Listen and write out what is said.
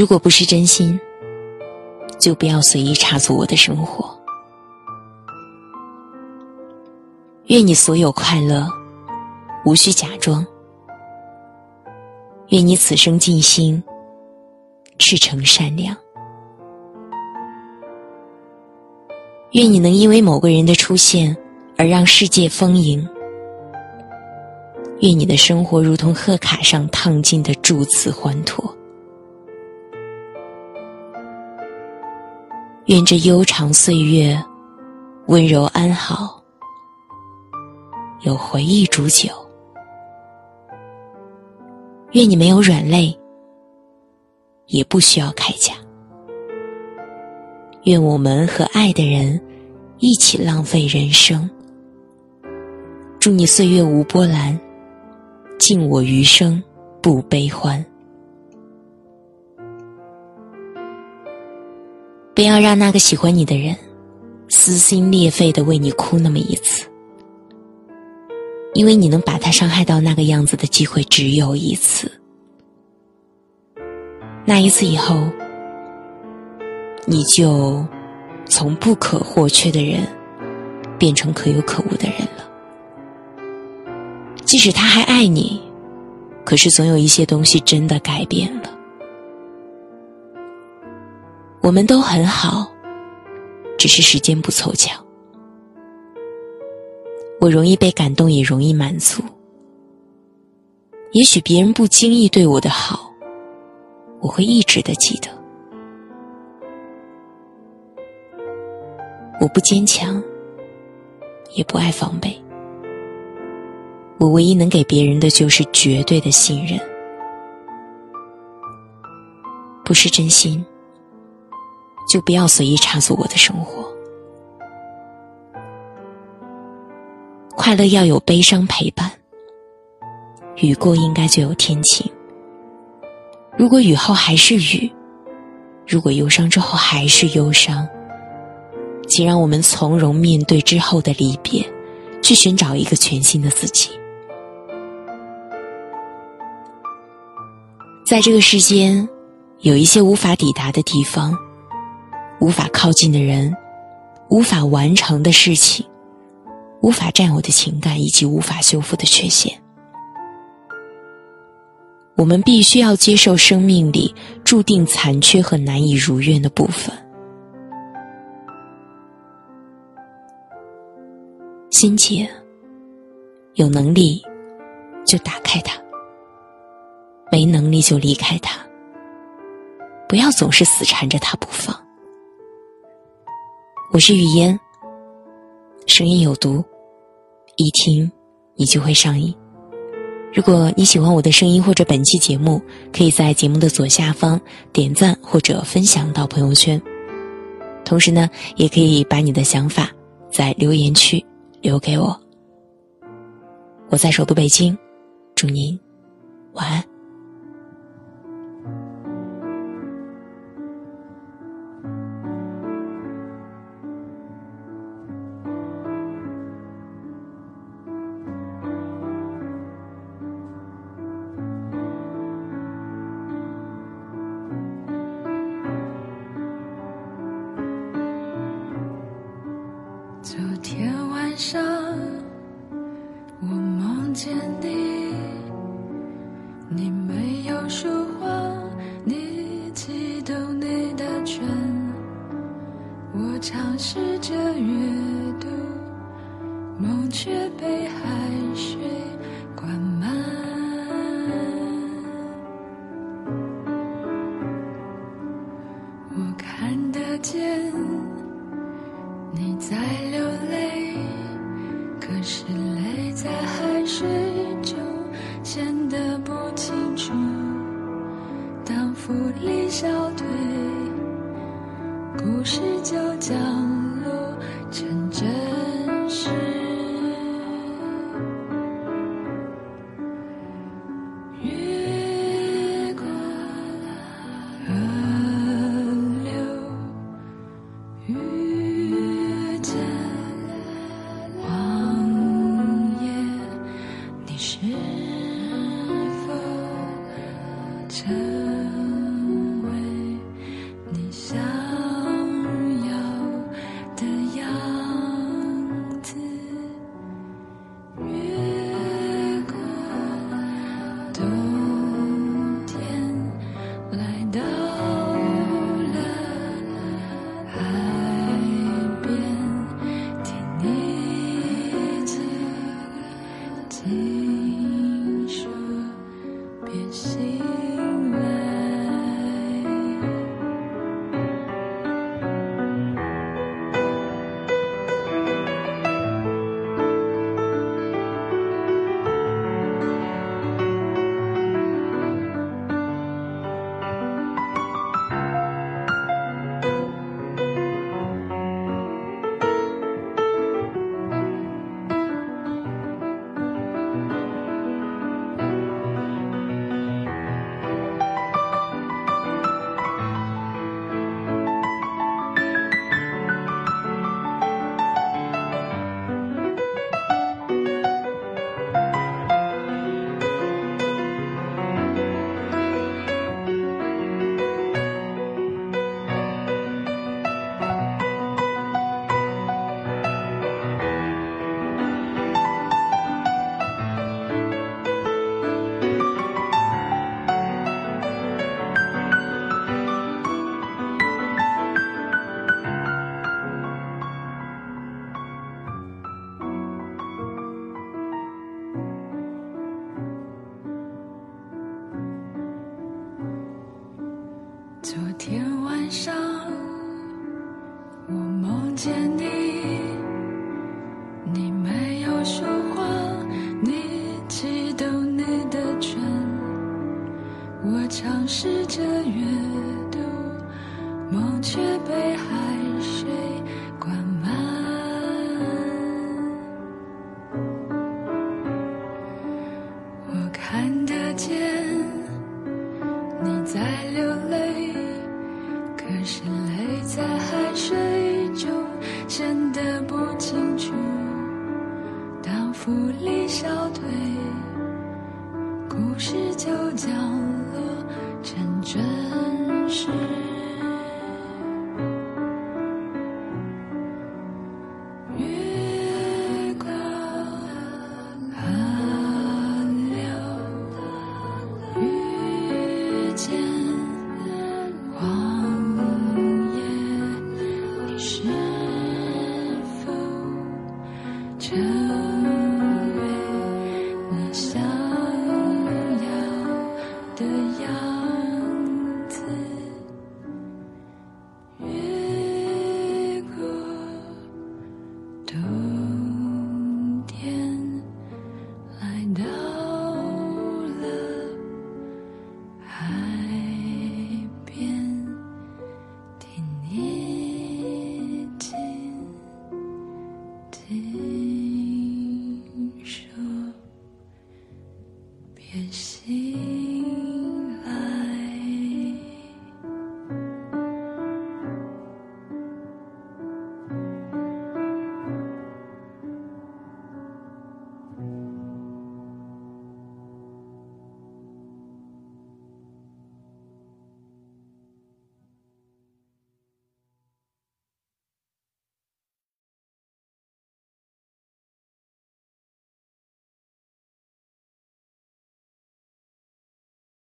如果不是真心，就不要随意插足我的生活。愿你所有快乐，无需假装。愿你此生尽心，赤诚善良。愿你能因为某个人的出现而让世界丰盈。愿你的生活如同贺卡上烫金的祝词欢脱。愿这悠长岁月温柔安好，有回忆煮酒。愿你没有软肋，也不需要铠甲。愿我们和爱的人一起浪费人生。祝你岁月无波澜，敬我余生不悲欢。不要让那个喜欢你的人撕心裂肺的为你哭那么一次，因为你能把他伤害到那个样子的机会只有一次。那一次以后。你就从不可或缺的人变成可有可无的人了。即使他还爱你，可是总有一些东西真的改变了。我们都很好，只是时间不凑巧。我容易被感动，也容易满足。也许别人不经意对我的好，我会一直的记得。我不坚强，也不爱防备。我唯一能给别人的就是绝对的信任。不是真心，就不要随意插足我的生活。快乐要有悲伤陪伴，雨过应该就有天晴。如果雨后还是雨，如果忧伤之后还是忧伤。请让我们从容面对之后的离别，去寻找一个全新的自己。在这个世间，有一些无法抵达的地方，无法靠近的人，无法完成的事情，无法占有的情感，以及无法修复的缺陷。我们必须要接受生命里注定残缺和难以如愿的部分。心结，有能力就打开它，没能力就离开它。不要总是死缠着它不放。我是雨嫣，声音有毒，一听你就会上瘾。如果你喜欢我的声音或者本期节目，可以在节目的左下方点赞或者分享到朋友圈。同时呢，也可以把你的想法在留言区。留给我，我在首都北京，祝您晚安。昨天晚上，我梦见你，你没有说话，你激动你的唇，我尝试着约在海水中显得不清楚。当浮力消退，故事就 time. 昨天晚上我梦见你你没有说话你激动你的唇。我尝试着阅读梦却被海水